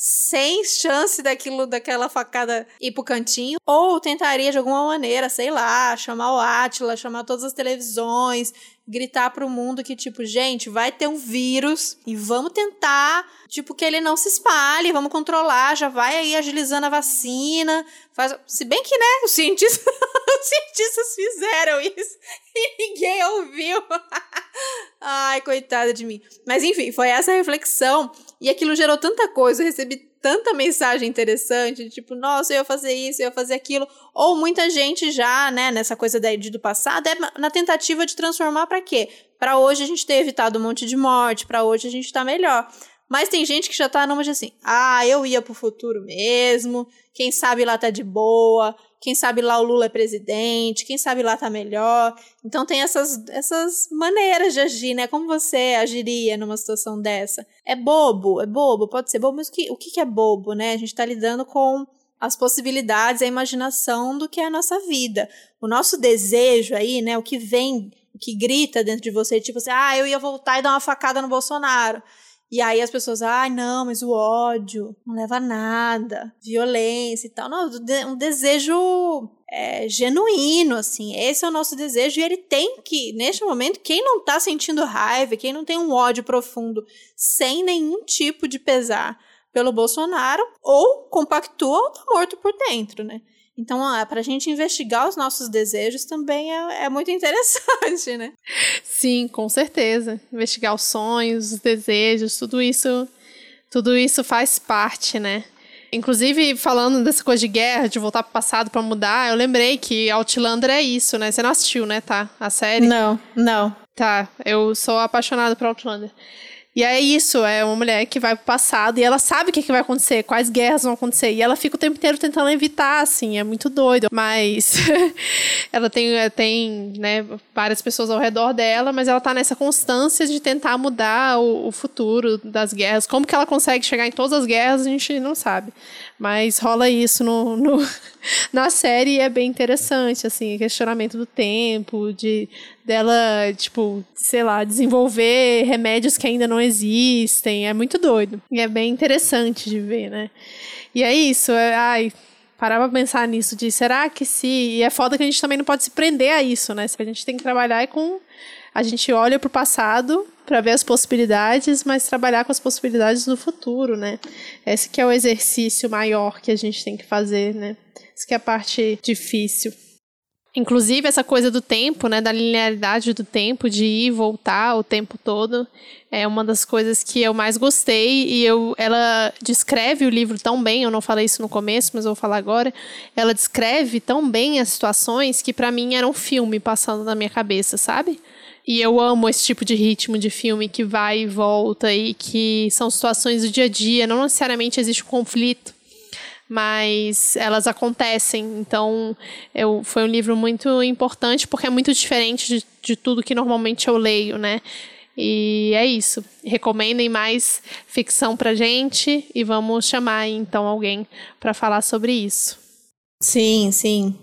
sem chance daquilo, daquela facada ir pro cantinho, ou tentaria de alguma maneira, sei lá, chamar o Atila, chamar todas as televisões, gritar pro mundo que, tipo, gente, vai ter um vírus e vamos tentar, tipo, que ele não se espalhe, vamos controlar, já vai aí agilizando a vacina. Faz... Se bem que, né, os cientistas, os cientistas fizeram isso e ninguém ouviu. Ai, coitada de mim. Mas enfim, foi essa reflexão e aquilo gerou tanta coisa, eu recebi tanta mensagem interessante, tipo, nossa, eu ia fazer isso, eu ia fazer aquilo. Ou muita gente já, né, nessa coisa da do passado, é na tentativa de transformar para quê? Para hoje a gente ter evitado um monte de morte, para hoje a gente tá melhor. Mas tem gente que já tá numa de assim, ah, eu ia pro futuro mesmo, quem sabe lá tá de boa, quem sabe lá o Lula é presidente, quem sabe lá tá melhor. Então tem essas, essas maneiras de agir, né? Como você agiria numa situação dessa? É bobo, é bobo, pode ser bobo, mas o que, o que é bobo, né? A gente tá lidando com as possibilidades, a imaginação do que é a nossa vida. O nosso desejo aí, né? O que vem, o que grita dentro de você, tipo assim, ah, eu ia voltar e dar uma facada no Bolsonaro. E aí as pessoas, ai, ah, não, mas o ódio não leva a nada, violência e tal. Não, um desejo é, genuíno, assim. Esse é o nosso desejo e ele tem que, neste momento, quem não tá sentindo raiva, quem não tem um ódio profundo, sem nenhum tipo de pesar pelo Bolsonaro, ou compactua ou tá morto por dentro, né? Então, para a gente investigar os nossos desejos também é, é, muito interessante, né? Sim, com certeza. Investigar os sonhos, os desejos, tudo isso, tudo isso faz parte, né? Inclusive, falando dessa coisa de guerra, de voltar pro passado para mudar, eu lembrei que Outlander é isso, né? Você não assistiu, né, tá? A série? Não, não. Tá, eu sou apaixonada por Outlander. E é isso, é uma mulher que vai pro passado e ela sabe o que, é que vai acontecer, quais guerras vão acontecer. E ela fica o tempo inteiro tentando evitar, assim, é muito doido. Mas ela tem, é, tem né, várias pessoas ao redor dela, mas ela tá nessa constância de tentar mudar o, o futuro das guerras. Como que ela consegue chegar em todas as guerras, a gente não sabe. Mas rola isso no, no na série é bem interessante, assim, questionamento do tempo, de dela, tipo, sei lá, desenvolver remédios que ainda não existem. É muito doido. E é bem interessante de ver, né? E é isso, é, ai, parar pra pensar nisso, de será que se. E é foda que a gente também não pode se prender a isso, né? A gente tem que trabalhar com. A gente olha pro passado para ver as possibilidades, mas trabalhar com as possibilidades no futuro, né? Esse que é o exercício maior que a gente tem que fazer, né? Essa que é a parte difícil. Inclusive, essa coisa do tempo, né, da linearidade do tempo, de ir e voltar o tempo todo, é uma das coisas que eu mais gostei. E eu, ela descreve o livro tão bem, eu não falei isso no começo, mas vou falar agora. Ela descreve tão bem as situações que, para mim, era um filme passando na minha cabeça, sabe? E eu amo esse tipo de ritmo de filme que vai e volta e que são situações do dia a dia, não necessariamente existe um conflito mas elas acontecem. Então, eu, foi um livro muito importante porque é muito diferente de, de tudo que normalmente eu leio, né? E é isso. Recomendem mais ficção pra gente e vamos chamar então alguém para falar sobre isso. Sim, sim.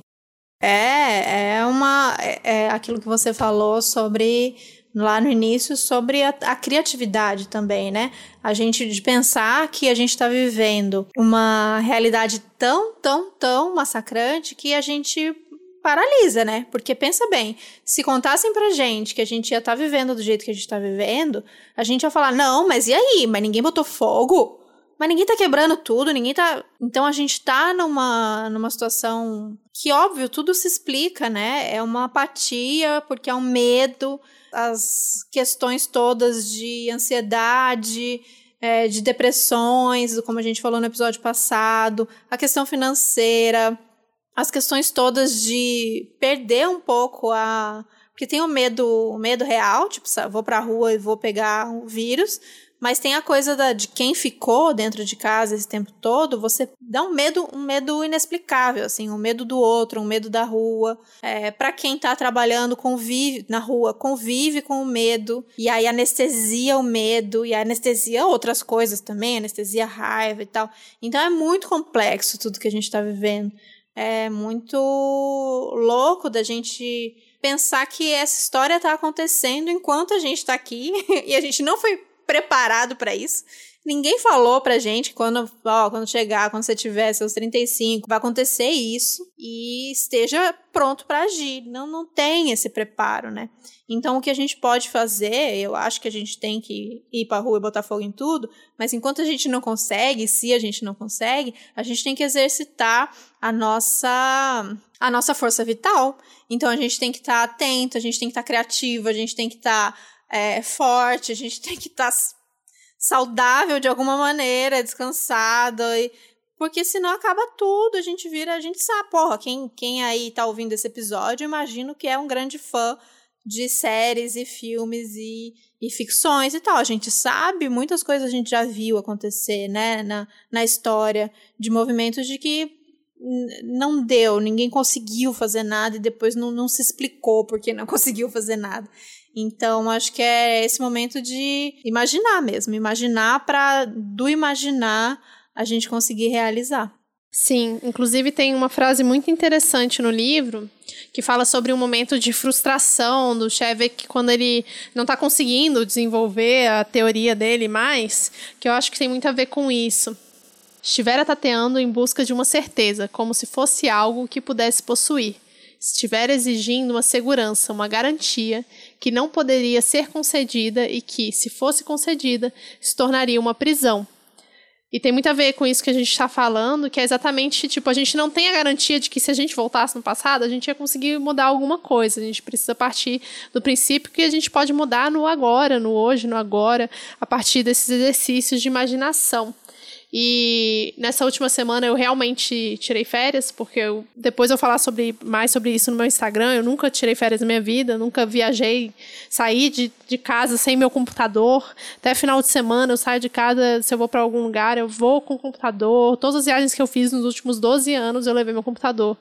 É, é uma é, é aquilo que você falou sobre lá no início sobre a, a, criatividade também, né? A gente de pensar que a gente está vivendo uma realidade tão, tão, tão massacrante que a gente paralisa, né? Porque pensa bem, se contassem pra gente que a gente ia estar tá vivendo do jeito que a gente tá vivendo, a gente ia falar: "Não, mas e aí? Mas ninguém botou fogo? Mas ninguém tá quebrando tudo, ninguém tá. Então a gente tá numa, numa situação que, óbvio, tudo se explica, né? É uma apatia, porque é um medo, as questões todas de ansiedade, é, de depressões, como a gente falou no episódio passado, a questão financeira, as questões todas de perder um pouco a. Porque tem o medo, o medo real, tipo, vou pra rua e vou pegar o vírus, mas tem a coisa da, de quem ficou dentro de casa esse tempo todo, você dá um medo, um medo inexplicável, assim, um medo do outro, um medo da rua. É, para quem tá trabalhando, convive na rua, convive com o medo, e aí anestesia o medo, e anestesia outras coisas também, anestesia raiva e tal. Então é muito complexo tudo que a gente tá vivendo. É muito louco da gente pensar que essa história tá acontecendo enquanto a gente tá aqui e a gente não foi preparado para isso. Ninguém falou pra gente quando, ó, quando chegar, quando você tiver seus 35, vai acontecer isso e esteja pronto para agir. Não, não tem esse preparo, né? Então, o que a gente pode fazer, eu acho que a gente tem que ir pra rua e botar fogo em tudo, mas enquanto a gente não consegue, se a gente não consegue, a gente tem que exercitar a nossa a nossa força vital. Então, a gente tem que estar tá atento, a gente tem que estar tá criativo, a gente tem que estar tá é, forte, a gente tem que estar tá saudável de alguma maneira, descansado. E, porque senão acaba tudo, a gente vira, a gente sabe, porra, quem, quem aí tá ouvindo esse episódio, imagino que é um grande fã de séries e filmes e, e ficções e tal. A gente sabe, muitas coisas a gente já viu acontecer, né, na, na história de movimentos de que não deu, ninguém conseguiu fazer nada e depois não, não se explicou porque não conseguiu fazer nada. Então, acho que é esse momento de imaginar mesmo, imaginar para do imaginar a gente conseguir realizar. Sim, inclusive tem uma frase muito interessante no livro que fala sobre um momento de frustração do Chevek quando ele não está conseguindo desenvolver a teoria dele mais, que eu acho que tem muito a ver com isso. Estivera tateando em busca de uma certeza, como se fosse algo que pudesse possuir. Estiver exigindo uma segurança, uma garantia, que não poderia ser concedida e que, se fosse concedida, se tornaria uma prisão. E tem muito a ver com isso que a gente está falando, que é exatamente, tipo, a gente não tem a garantia de que se a gente voltasse no passado, a gente ia conseguir mudar alguma coisa. A gente precisa partir do princípio que a gente pode mudar no agora, no hoje, no agora, a partir desses exercícios de imaginação. E nessa última semana eu realmente tirei férias, porque eu, depois eu falar sobre, mais sobre isso no meu Instagram. Eu nunca tirei férias na minha vida, nunca viajei, saí de, de casa sem meu computador. Até final de semana eu saio de casa, se eu vou para algum lugar, eu vou com o computador. Todas as viagens que eu fiz nos últimos 12 anos eu levei meu computador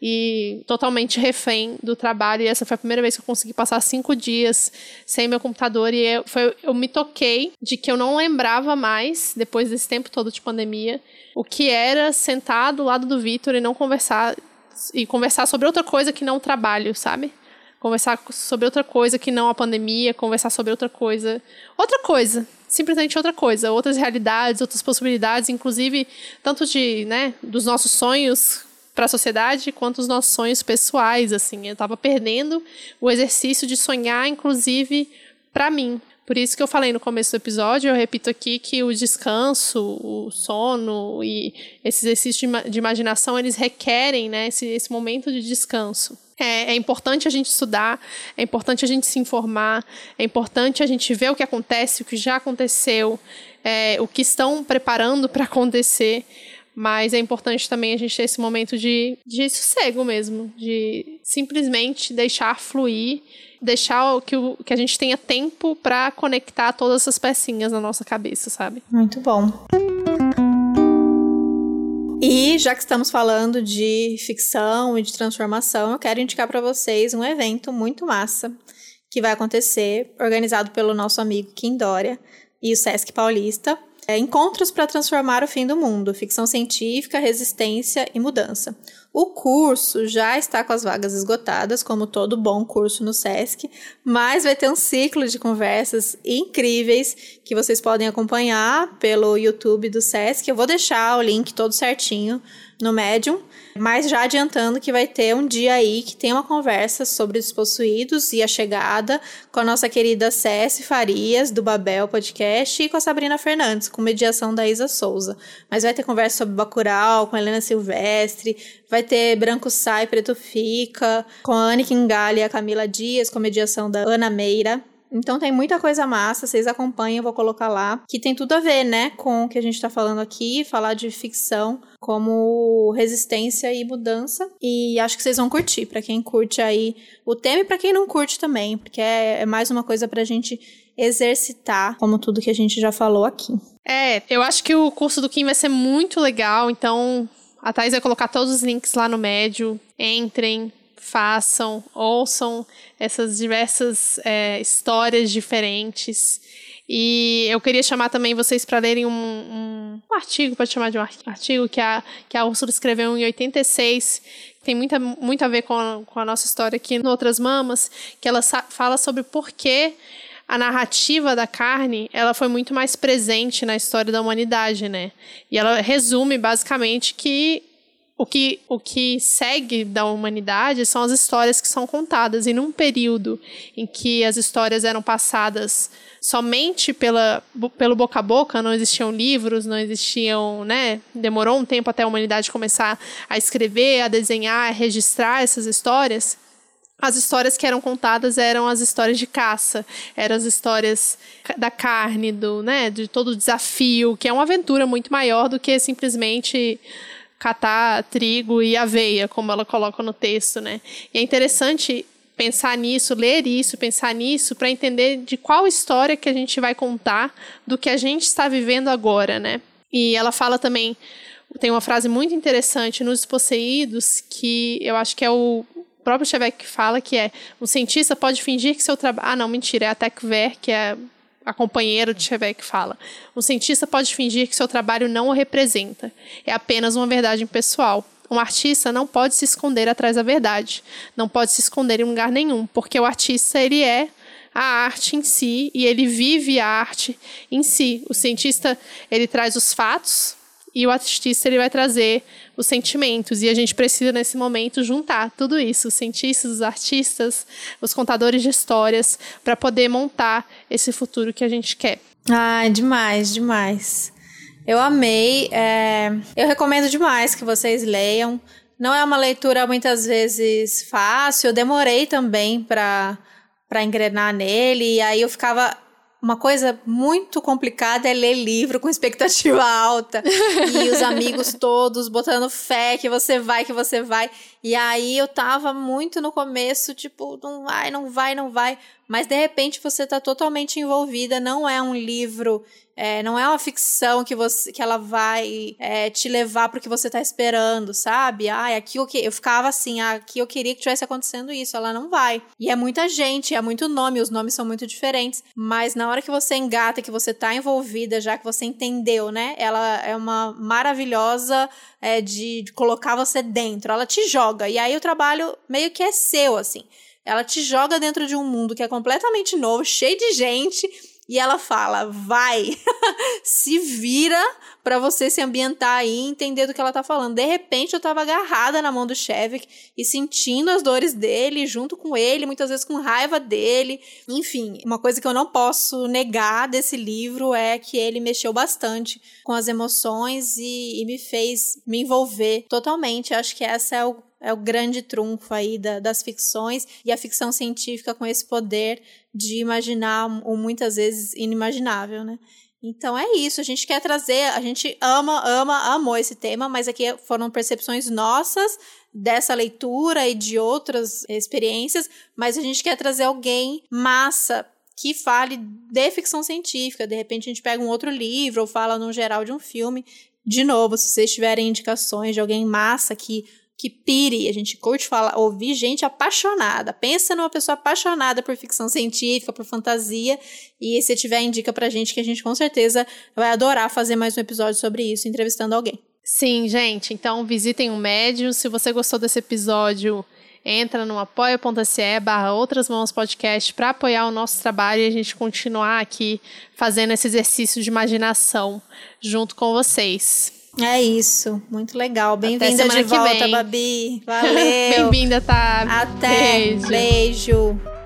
e totalmente refém do trabalho. E essa foi a primeira vez que eu consegui passar cinco dias sem meu computador. E eu, foi, eu me toquei de que eu não lembrava mais, depois desse tempo todo de pandemia, o que era sentar do lado do Vitor e não conversar. E conversar sobre outra coisa que não o trabalho, sabe? Conversar sobre outra coisa que não a pandemia, conversar sobre outra coisa. Outra coisa, simplesmente outra coisa, outras realidades, outras possibilidades, inclusive tanto de, né, dos nossos sonhos para a sociedade quanto os nossos sonhos pessoais, assim. Eu estava perdendo o exercício de sonhar, inclusive, para mim. Por isso que eu falei no começo do episódio, eu repito aqui que o descanso, o sono e esse exercício de, de imaginação, eles requerem né, esse, esse momento de descanso. É, é, importante a gente estudar, é importante a gente se informar, é importante a gente ver o que acontece, o que já aconteceu, é, o que estão preparando para acontecer. Mas é importante também a gente ter esse momento de, de sossego mesmo, de simplesmente deixar fluir, deixar que, o, que a gente tenha tempo para conectar todas essas pecinhas na nossa cabeça, sabe? Muito bom. E já que estamos falando de ficção e de transformação, eu quero indicar para vocês um evento muito massa que vai acontecer, organizado pelo nosso amigo Kim Dória e o Sesc Paulista. É Encontros para Transformar o Fim do Mundo, Ficção Científica, Resistência e Mudança. O curso já está com as vagas esgotadas, como todo bom curso no SESC, mas vai ter um ciclo de conversas incríveis que vocês podem acompanhar pelo YouTube do SESC. Eu vou deixar o link todo certinho no Medium. Mas já adiantando que vai ter um dia aí que tem uma conversa sobre os possuídos e a chegada com a nossa querida Cessi Farias, do Babel Podcast, e com a Sabrina Fernandes, com mediação da Isa Souza. Mas vai ter conversa sobre Bacurau, com a Helena Silvestre, vai ter Branco Sai, Preto Fica, com a Anne Kingali e a Camila Dias, com mediação da Ana Meira. Então tem muita coisa massa, vocês acompanham, eu vou colocar lá, que tem tudo a ver, né, com o que a gente tá falando aqui, falar de ficção como resistência e mudança. E acho que vocês vão curtir, para quem curte aí o tema e para quem não curte também, porque é, é mais uma coisa pra gente exercitar, como tudo que a gente já falou aqui. É, eu acho que o curso do Kim vai ser muito legal, então a Thais vai colocar todos os links lá no médio. Entrem, façam, ouçam essas diversas é, histórias diferentes. E eu queria chamar também vocês para lerem um, um, um artigo, pode chamar de um artigo, que a, que a Úrsula escreveu em 86, que tem muita, muito a ver com a, com a nossa história aqui no Outras Mamas, que ela fala sobre por que a narrativa da carne ela foi muito mais presente na história da humanidade, né? E ela resume basicamente que o que, o que segue da humanidade são as histórias que são contadas. E num período em que as histórias eram passadas somente pela, pelo boca a boca, não existiam livros, não existiam, né? Demorou um tempo até a humanidade começar a escrever, a desenhar, a registrar essas histórias. As histórias que eram contadas eram as histórias de caça, eram as histórias da carne, do, né, de todo o desafio, que é uma aventura muito maior do que simplesmente catar trigo e aveia, como ela coloca no texto, né? E é interessante pensar nisso, ler isso, pensar nisso, para entender de qual história que a gente vai contar do que a gente está vivendo agora, né? E ela fala também, tem uma frase muito interessante nos Possuídos, que eu acho que é o próprio Chevek que fala, que é, um cientista pode fingir que seu trabalho... Ah, não, mentira, é a Tech Ver, que é a companheira de Chevek fala. Um cientista pode fingir que seu trabalho não o representa. É apenas uma verdade pessoal. Um artista não pode se esconder atrás da verdade. Não pode se esconder em lugar nenhum, porque o artista ele é a arte em si e ele vive a arte em si. O cientista ele traz os fatos e o artista ele vai trazer os sentimentos. E a gente precisa, nesse momento, juntar tudo isso: os cientistas, os artistas, os contadores de histórias, para poder montar esse futuro que a gente quer. Ai, demais, demais. Eu amei. É... Eu recomendo demais que vocês leiam. Não é uma leitura muitas vezes fácil. Eu demorei também para para engrenar nele. E aí eu ficava uma coisa muito complicada é ler livro com expectativa alta. e os amigos todos botando fé que você vai, que você vai. E aí eu tava muito no começo, tipo, não vai, não vai, não vai. Mas de repente você tá totalmente envolvida. Não é um livro é, não é uma ficção que você que ela vai é, te levar pro que você tá esperando, sabe? Ai, aqui eu, que, eu ficava assim, ah, aqui eu queria que tivesse acontecendo isso. Ela não vai. E é muita gente, é muito nome, os nomes são muito diferentes. Mas na hora que você engata, que você tá envolvida, já que você entendeu, né? Ela é uma maravilhosa é, de, de colocar você dentro. Ela te joga. E aí o trabalho meio que é seu, assim. Ela te joga dentro de um mundo que é completamente novo, cheio de gente e ela fala: vai, se vira para você se ambientar aí e entender do que ela tá falando. De repente eu tava agarrada na mão do Chevik e sentindo as dores dele, junto com ele, muitas vezes com raiva dele. Enfim, uma coisa que eu não posso negar desse livro é que ele mexeu bastante com as emoções e, e me fez me envolver totalmente. Acho que essa é o é o grande trunfo aí da, das ficções e a ficção científica com esse poder de imaginar o muitas vezes inimaginável, né? Então é isso, a gente quer trazer, a gente ama, ama, amou esse tema, mas aqui foram percepções nossas dessa leitura e de outras experiências, mas a gente quer trazer alguém massa que fale de ficção científica. De repente a gente pega um outro livro ou fala no geral de um filme. De novo, se vocês tiverem indicações de alguém massa que que pire. A gente curte falar, ouvir gente apaixonada. Pensa numa pessoa apaixonada por ficção científica, por fantasia. E se tiver, indica pra gente que a gente com certeza vai adorar fazer mais um episódio sobre isso, entrevistando alguém. Sim, gente. Então visitem o Médium. Se você gostou desse episódio, entra no apoia.se barra Outras Mãos Podcast para apoiar o nosso trabalho e a gente continuar aqui fazendo esse exercício de imaginação junto com vocês. É isso, muito legal. Bem-vinda de volta. Babi. Valeu. Bem-vinda, tá? Até. Beijo. Beijo.